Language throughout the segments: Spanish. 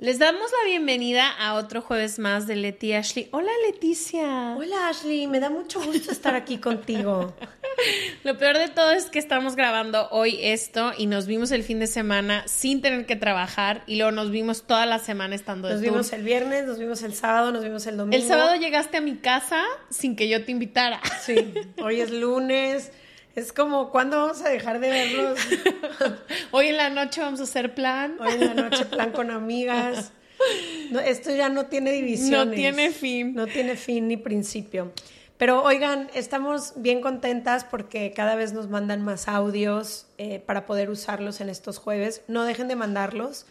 Les damos la bienvenida a otro jueves más de Leti Ashley. Hola Leticia. Hola Ashley, me da mucho gusto estar aquí contigo. Lo peor de todo es que estamos grabando hoy esto y nos vimos el fin de semana sin tener que trabajar y luego nos vimos toda la semana estando Nos de vimos tour. el viernes, nos vimos el sábado, nos vimos el domingo. El sábado llegaste a mi casa sin que yo te invitara. Sí, hoy es lunes. Es como, ¿cuándo vamos a dejar de verlos? Hoy en la noche vamos a hacer plan. Hoy en la noche plan con amigas. No, esto ya no tiene divisiones. No tiene fin. No tiene fin ni principio. Pero oigan, estamos bien contentas porque cada vez nos mandan más audios eh, para poder usarlos en estos jueves. No dejen de mandarlos.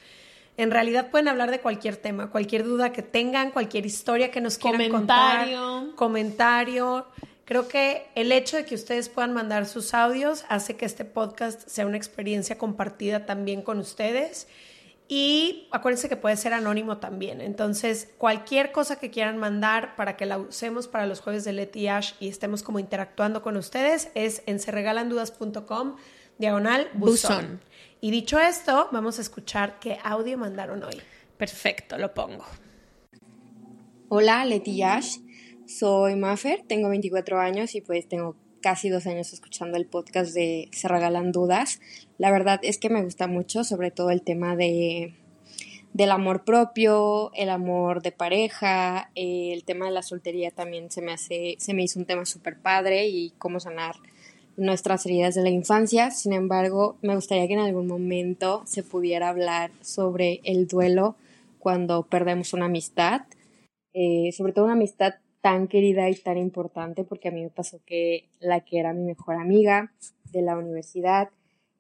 En realidad pueden hablar de cualquier tema, cualquier duda que tengan, cualquier historia que nos quieran Comentario. contar, comentario. Creo que el hecho de que ustedes puedan mandar sus audios hace que este podcast sea una experiencia compartida también con ustedes. Y acuérdense que puede ser anónimo también. Entonces, cualquier cosa que quieran mandar para que la usemos para los jueves de Leti y Ash y estemos como interactuando con ustedes es en serregalandudas.com diagonal buzón. Y dicho esto, vamos a escuchar qué audio mandaron hoy. Perfecto, lo pongo. Hola, Leti Yash. Soy Maffer, tengo 24 años y pues tengo casi dos años escuchando el podcast de Se Regalan Dudas. La verdad es que me gusta mucho, sobre todo el tema de del amor propio, el amor de pareja, el tema de la soltería también se me hace, se me hizo un tema súper padre y cómo sanar nuestras heridas de la infancia. Sin embargo, me gustaría que en algún momento se pudiera hablar sobre el duelo cuando perdemos una amistad, eh, sobre todo una amistad tan querida y tan importante, porque a mí me pasó que la que era mi mejor amiga de la universidad,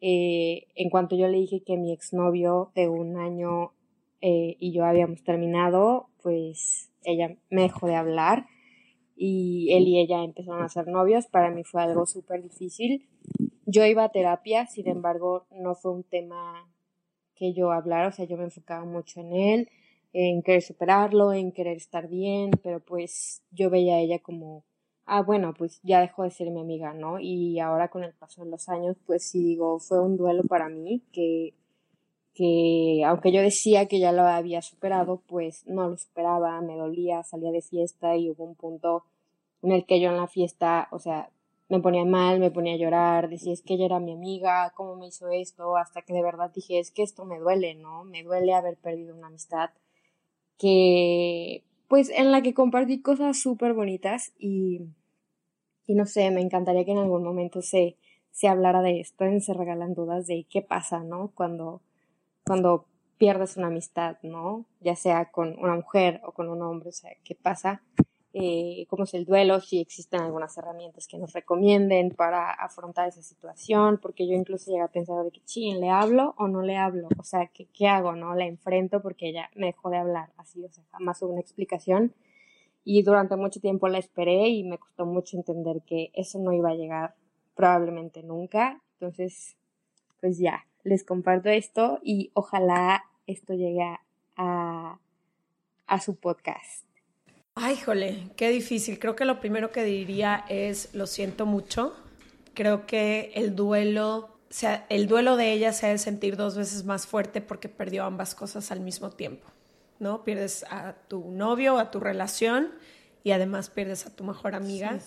eh, en cuanto yo le dije que mi exnovio de un año eh, y yo habíamos terminado, pues ella me dejó de hablar y él y ella empezaron a ser novios. Para mí fue algo súper difícil. Yo iba a terapia, sin embargo, no fue un tema que yo hablara, o sea, yo me enfocaba mucho en él, en querer superarlo, en querer estar bien, pero pues yo veía a ella como, ah, bueno, pues ya dejó de ser mi amiga, ¿no? Y ahora con el paso de los años, pues sí digo, fue un duelo para mí que que aunque yo decía que ya lo había superado, pues no lo superaba, me dolía, salía de fiesta y hubo un punto en el que yo en la fiesta, o sea, me ponía mal, me ponía a llorar, decía, es que ella era mi amiga, ¿cómo me hizo esto? Hasta que de verdad dije, es que esto me duele, ¿no? Me duele haber perdido una amistad que, pues, en la que compartí cosas súper bonitas y, y no sé, me encantaría que en algún momento se, se hablara de esto, en se regalan dudas de qué pasa, ¿no? Cuando cuando pierdes una amistad, ¿no? Ya sea con una mujer o con un hombre, o sea, ¿qué pasa? Eh, ¿Cómo es el duelo? Si existen algunas herramientas que nos recomienden para afrontar esa situación, porque yo incluso llegué a pensar de que, ching, ¿le hablo o no le hablo? O sea, ¿qué, qué hago, no? ¿La enfrento porque ella me dejó de hablar? Así, o sea, jamás hubo una explicación. Y durante mucho tiempo la esperé y me costó mucho entender que eso no iba a llegar probablemente nunca. Entonces, pues ya, les comparto esto y ojalá esto llegue a, a su podcast. Ay, jole, qué difícil. Creo que lo primero que diría es lo siento mucho. Creo que el duelo, o sea, el duelo de ella se ha de sentir dos veces más fuerte porque perdió ambas cosas al mismo tiempo. ¿no? Pierdes a tu novio, a tu relación y además pierdes a tu mejor amiga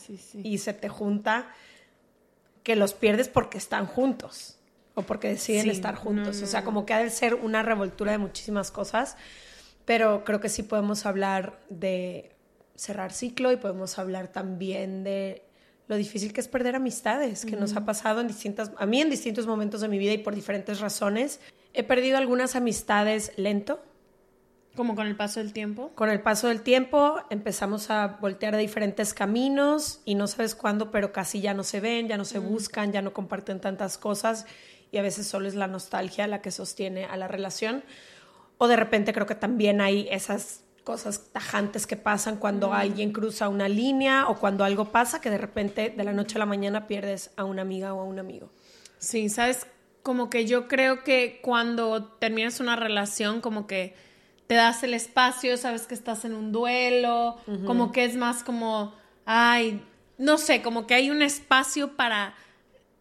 y se te junta que los pierdes porque están juntos o porque deciden estar juntos. o sea, como que ha de ser una revoltura de muchísimas cosas, pero creo que sí podemos hablar de cerrar ciclo y podemos hablar también de lo difícil que es perder amistades, que nos ha pasado en distintas, a mí en distintos momentos de mi vida y por diferentes razones. He perdido algunas amistades lento, como con el paso del tiempo. Con el paso del tiempo empezamos a voltear de diferentes caminos y no sabes cuándo, pero casi ya no se ven, ya no se buscan, ya no comparten tantas cosas y a veces solo es la nostalgia la que sostiene a la relación. O de repente creo que también hay esas cosas tajantes que pasan cuando alguien cruza una línea o cuando algo pasa que de repente de la noche a la mañana pierdes a una amiga o a un amigo. Sí, sabes, como que yo creo que cuando terminas una relación, como que te das el espacio, sabes que estás en un duelo, como que es más como, ay, no sé, como que hay un espacio para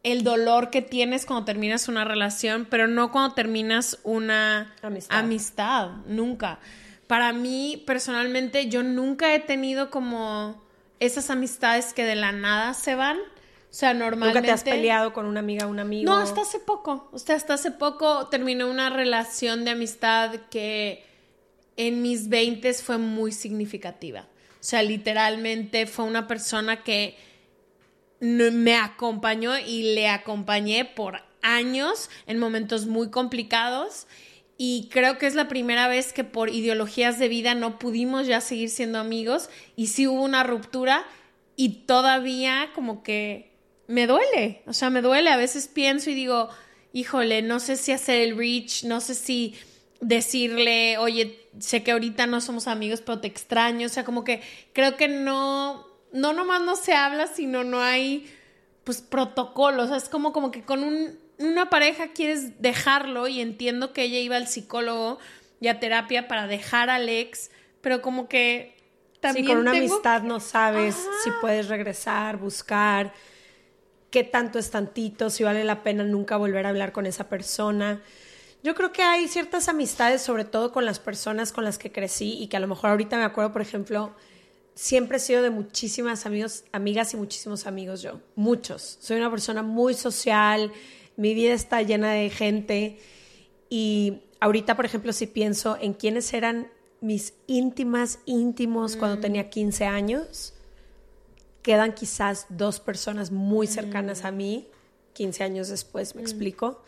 el dolor que tienes cuando terminas una relación, pero no cuando terminas una amistad, nunca. Para mí, personalmente, yo nunca he tenido como esas amistades que de la nada se van. O sea, normalmente... ¿Nunca te has peleado con una amiga o un amigo? No, hasta hace poco. O sea, hasta hace poco terminé una relación de amistad que en mis 20 fue muy significativa. O sea, literalmente fue una persona que me acompañó y le acompañé por años en momentos muy complicados y creo que es la primera vez que por ideologías de vida no pudimos ya seguir siendo amigos y sí hubo una ruptura y todavía como que me duele, o sea, me duele, a veces pienso y digo, híjole, no sé si hacer el reach, no sé si decirle, oye, sé que ahorita no somos amigos, pero te extraño. O sea, como que creo que no, no nomás no se habla, sino no hay, pues, protocolos. O sea, es como, como que con un, una pareja quieres dejarlo y entiendo que ella iba al psicólogo y a terapia para dejar al ex, pero como que también. Sí, con una amistad no sabes si puedes regresar, buscar qué tanto es tantito, si vale la pena nunca volver a hablar con esa persona. Yo creo que hay ciertas amistades, sobre todo con las personas con las que crecí y que a lo mejor ahorita me acuerdo, por ejemplo, siempre he sido de muchísimas amigos, amigas y muchísimos amigos yo, muchos. Soy una persona muy social, mi vida está llena de gente y ahorita, por ejemplo, si pienso en quiénes eran mis íntimas, íntimos cuando mm. tenía 15 años, quedan quizás dos personas muy cercanas mm. a mí, 15 años después, me mm. explico.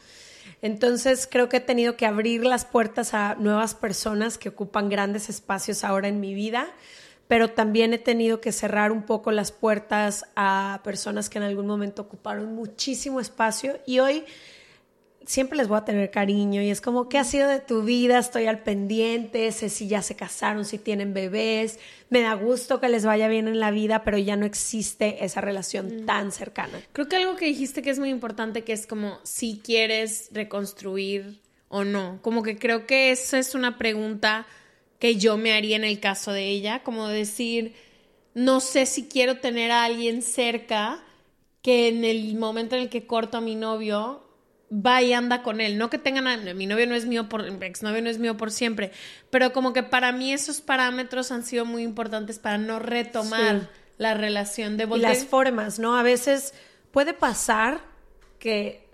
Entonces creo que he tenido que abrir las puertas a nuevas personas que ocupan grandes espacios ahora en mi vida, pero también he tenido que cerrar un poco las puertas a personas que en algún momento ocuparon muchísimo espacio y hoy siempre les voy a tener cariño y es como, ¿qué ha sido de tu vida? Estoy al pendiente, sé si ya se casaron, si tienen bebés, me da gusto que les vaya bien en la vida, pero ya no existe esa relación mm. tan cercana. Creo que algo que dijiste que es muy importante, que es como si quieres reconstruir o no, como que creo que esa es una pregunta que yo me haría en el caso de ella, como decir, no sé si quiero tener a alguien cerca que en el momento en el que corto a mi novio va y anda con él. No que tengan a, mi novio no es mío por exnovio no es mío por siempre, pero como que para mí esos parámetros han sido muy importantes para no retomar la relación de volver. Y las formas, ¿no? A veces puede pasar que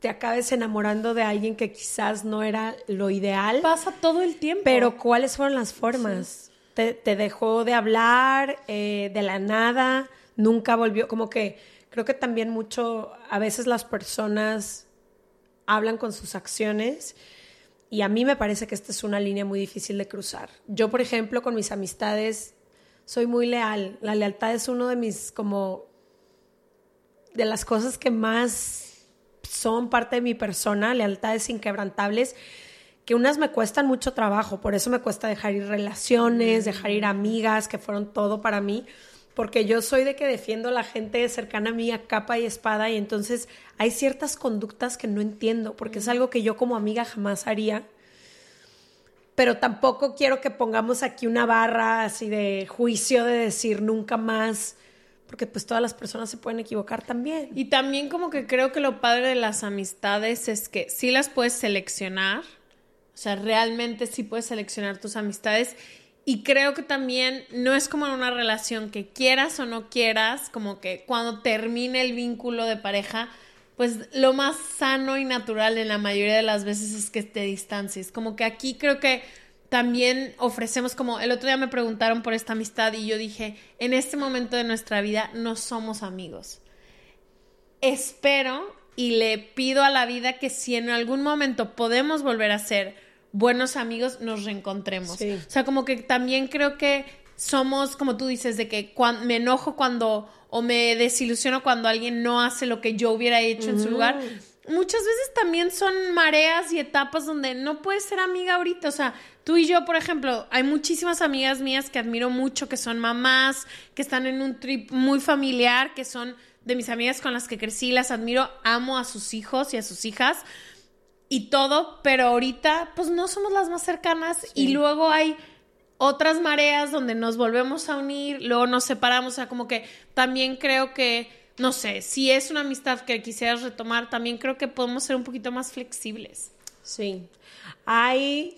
te acabes enamorando de alguien que quizás no era lo ideal. Pasa todo el tiempo. Pero ¿cuáles fueron las formas? Te, te, dejó de hablar eh, de la nada, nunca volvió, como que creo que también mucho, a veces las personas hablan con sus acciones y a mí me parece que esta es una línea muy difícil de cruzar. Yo, por ejemplo, con mis amistades soy muy leal. La lealtad es uno de mis como de las cosas que más son parte de mi persona, lealtades inquebrantables, que unas me cuestan mucho trabajo, por eso me cuesta dejar ir relaciones, dejar ir amigas, que fueron todo para mí porque yo soy de que defiendo a la gente cercana a mí a capa y espada y entonces hay ciertas conductas que no entiendo porque es algo que yo como amiga jamás haría. Pero tampoco quiero que pongamos aquí una barra así de juicio de decir nunca más, porque pues todas las personas se pueden equivocar también. Y también como que creo que lo padre de las amistades es que sí las puedes seleccionar, O sea, realmente sí puedes seleccionar tus amistades. Y creo que también no es como en una relación que quieras o no quieras, como que cuando termine el vínculo de pareja, pues lo más sano y natural en la mayoría de las veces es que te distancies. Como que aquí creo que también ofrecemos como el otro día me preguntaron por esta amistad y yo dije, en este momento de nuestra vida no somos amigos. Espero y le pido a la vida que si en algún momento podemos volver a ser buenos amigos, nos reencontremos. O sea, como que también creo que somos, como tú dices, de que me enojo cuando o me desilusiono cuando alguien no hace lo que yo hubiera hecho en su lugar muchas veces también son mareas y etapas donde no puedes ser amiga ahorita. O sea, tú y yo, por ejemplo, hay muchísimas amigas mías que admiro mucho, que son mamás, que están en un trip muy familiar, que son de mis amigas con las que crecí, las admiro, amo a sus hijos y a sus hijas y todo, pero ahorita pues no somos las más cercanas y luego hay otras mareas donde nos volvemos a unir, luego nos separamos, o sea, como que también creo que no sé, si es una amistad que quisieras retomar, también creo que podemos ser un poquito más flexibles. Sí. Hay,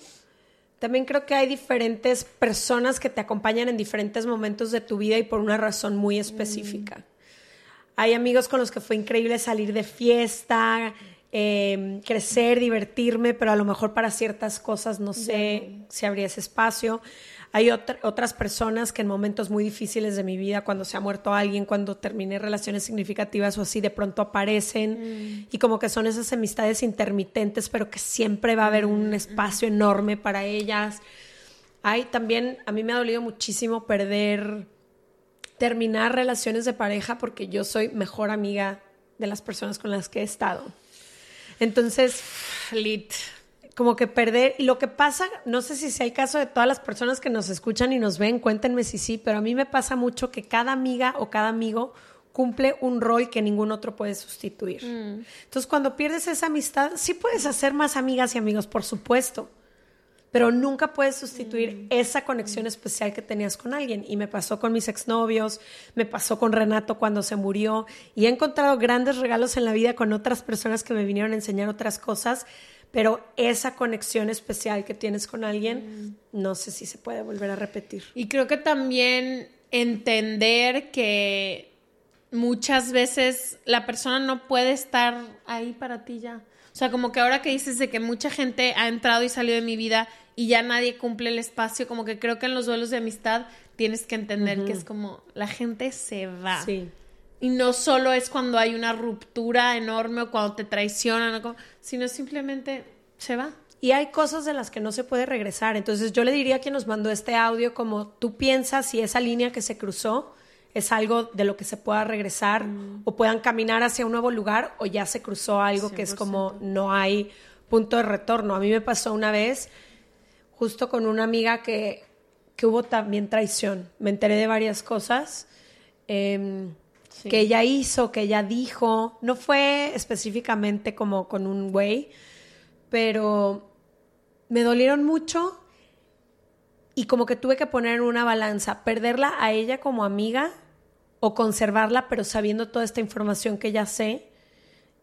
también creo que hay diferentes personas que te acompañan en diferentes momentos de tu vida y por una razón muy específica. Mm. Hay amigos con los que fue increíble salir de fiesta, em, crecer, divertirme, pero a lo mejor para ciertas cosas no sé si habría ese espacio. Hay otras personas que en momentos muy difíciles de mi vida, cuando se ha muerto alguien, cuando terminé relaciones significativas o así, de pronto aparecen mm. y como que son esas amistades intermitentes, pero que siempre va a haber un mm, espacio mm. enorme para ellas. Hay también, a mí me ha dolido muchísimo perder, terminar relaciones de pareja porque yo soy mejor amiga de las personas con las que he estado. Entonces, lit, como que perder. Y lo que pasa, no sé si sea el caso de todas las personas que nos escuchan y nos ven, cuéntenme si sí, pero a mí me pasa mucho que cada amiga o cada amigo cumple un rol que ningún otro puede sustituir. Mm. Entonces, cuando pierdes esa amistad, sí puedes hacer más amigas y amigos, por supuesto, pero nunca puedes sustituir mm. esa conexión especial que tenías con alguien. Y me pasó con mis exnovios, me pasó con Renato cuando se murió, y he encontrado grandes regalos en la vida con otras personas que me vinieron a enseñar otras cosas pero esa conexión especial que tienes con alguien, mm. no sé si se puede volver a repetir. Y creo que también entender que muchas veces la persona no puede estar ahí para ti ya. O sea, como que ahora que dices de que mucha gente ha entrado y salido de mi vida y ya nadie cumple el espacio, como que creo que en los duelos de amistad tienes que entender que es como la gente se va. Sí. Y no solo es cuando hay una ruptura enorme o cuando te traicionan, sino simplemente se va. Y hay cosas de las que no se puede regresar. Entonces yo le diría a quien nos mandó este audio como tú piensas si esa línea que se cruzó es algo de lo que se pueda regresar mm. o puedan caminar hacia un nuevo lugar o ya se cruzó algo que es como no hay punto de retorno. A mí me pasó una vez justo con una amiga que, que hubo también traición. Me enteré de varias cosas. Eh, que ella hizo, que ella dijo. No fue específicamente como con un güey, pero me dolieron mucho y como que tuve que poner en una balanza, perderla a ella como amiga o conservarla, pero sabiendo toda esta información que ya sé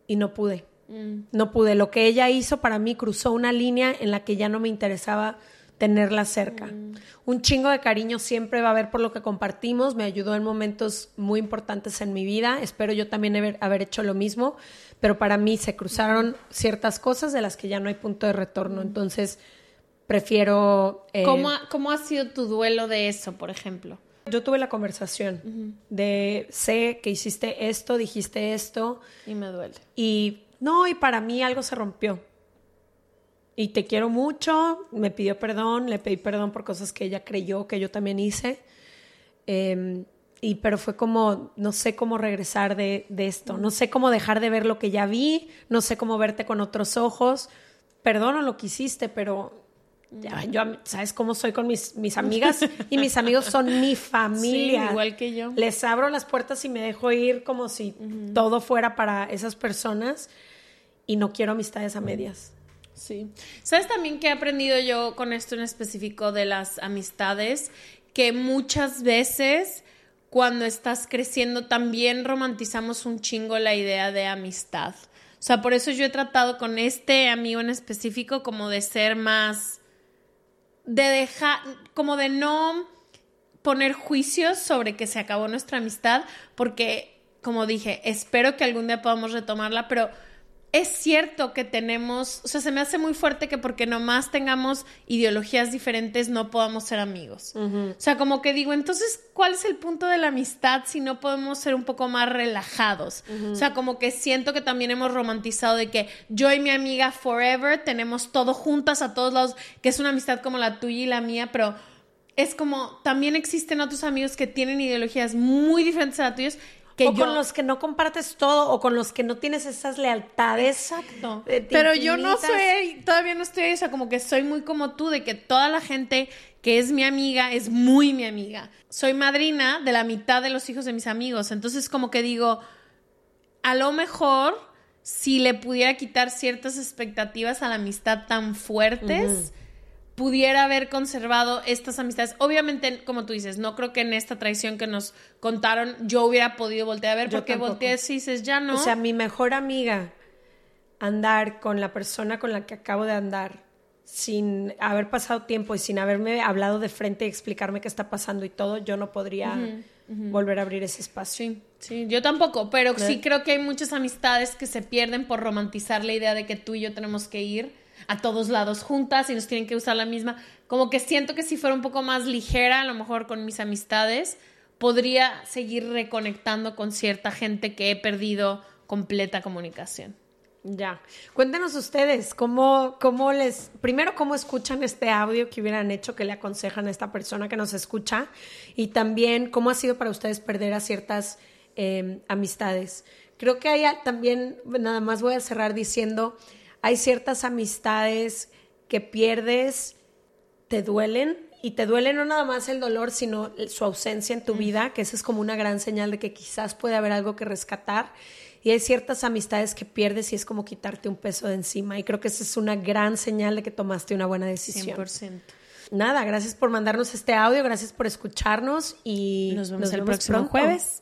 y no pude. Mm. No pude. Lo que ella hizo para mí cruzó una línea en la que ya no me interesaba tenerla cerca. Mm. Un chingo de cariño siempre va a haber por lo que compartimos, me ayudó en momentos muy importantes en mi vida, espero yo también haber, hecho lo mismo, pero para mí se cruzaron ciertas cosas de las que ya no hay punto de retorno, mm. entonces prefiero... Eh, ¿Cómo, ha, ¿Cómo, ha, sido tu duelo de eso, por ejemplo? Yo tuve la conversación de sé que hiciste esto, dijiste esto. Y me duele. Y no, y para mí algo se rompió y te quiero mucho, me pidió perdón, le pedí perdón por cosas que ella creyó que yo también hice. Em, y pero fue como, no sé cómo regresar de, esto, no sé cómo dejar de ver lo que ya vi, no sé cómo verte con otros ojos. Perdono lo que hiciste, pero yo, ¿sabes cómo soy con mis, mis amigas? Y mis amigos son mi familia. igual que yo. Les abro las puertas y me dejo ir como si todo fuera para esas personas y no quiero amistades a medias. Sí. ¿Sabes también que he aprendido yo con esto en específico de las amistades? Que muchas veces cuando estás creciendo también romantizamos un chingo la idea de amistad. O sea, por eso yo he tratado con este amigo en específico como de ser más, de dejar, como de no poner juicios sobre que se acabó nuestra amistad, porque, como dije, espero que algún día podamos retomarla, pero es cierto que tenemos, o sea, se me hace muy fuerte que porque nomás tengamos ideologías diferentes no podamos ser amigos. O sea, como que digo, entonces, ¿cuál es el punto de la amistad si no podemos ser un poco más relajados? O sea, como que siento que también hemos romantizado de que yo y mi amiga forever tenemos todo juntas a todos lados, que es una amistad como la tuya y la mía, pero es como también existen otros amigos que tienen ideologías muy diferentes a las tuyas o con los que no compartes todo o con los que no tienes esas lealtades. Exacto. Pero yo no soy, todavía no estoy, o sea, como que soy muy como tú, de que toda la gente que es mi amiga es muy mi amiga. Soy madrina de la mitad de los hijos de mis amigos, entonces como que digo, a lo mejor si le pudiera quitar ciertas expectativas a la amistad tan fuertes pudiera haber conservado estas amistades. Obviamente, como tú dices, no creo que en esta traición que nos contaron yo hubiera podido voltear a ver, porque volteas y dices, ya no. O sea, mi mejor amiga, andar con la persona con la que acabo de andar, sin haber pasado tiempo y sin haberme hablado de frente y explicarme qué está pasando y todo, yo no podría volver a abrir ese espacio. Sí, sí, yo tampoco, pero sí creo que hay muchas amistades que se pierden por romantizar la idea de que tú y yo tenemos que ir a todos lados juntas y nos tienen que usar la misma. Como que siento que si fuera un poco más ligera, a lo mejor con mis amistades, podría seguir reconectando con cierta gente que he perdido completa comunicación. Ya. Cuéntenos ustedes cómo, cómo les, primero cómo escuchan este audio que hubieran hecho, que le aconsejan a esta persona que nos escucha y también cómo ha sido para ustedes perder a ciertas eh, amistades. Creo que hay también, nada más voy a cerrar diciendo, hay ciertas amistades que pierdes, te duelen y te duele no nada más el dolor, sino su ausencia en tu vida, que esa es como una gran señal de que quizás puede haber algo que rescatar. Y hay ciertas amistades que pierdes y es como quitarte un peso de encima. Y creo que esa es una gran señal de que tomaste una buena decisión. 100%. Nada, gracias por mandarnos este audio, gracias por escucharnos y nos vemos, el próximo jueves.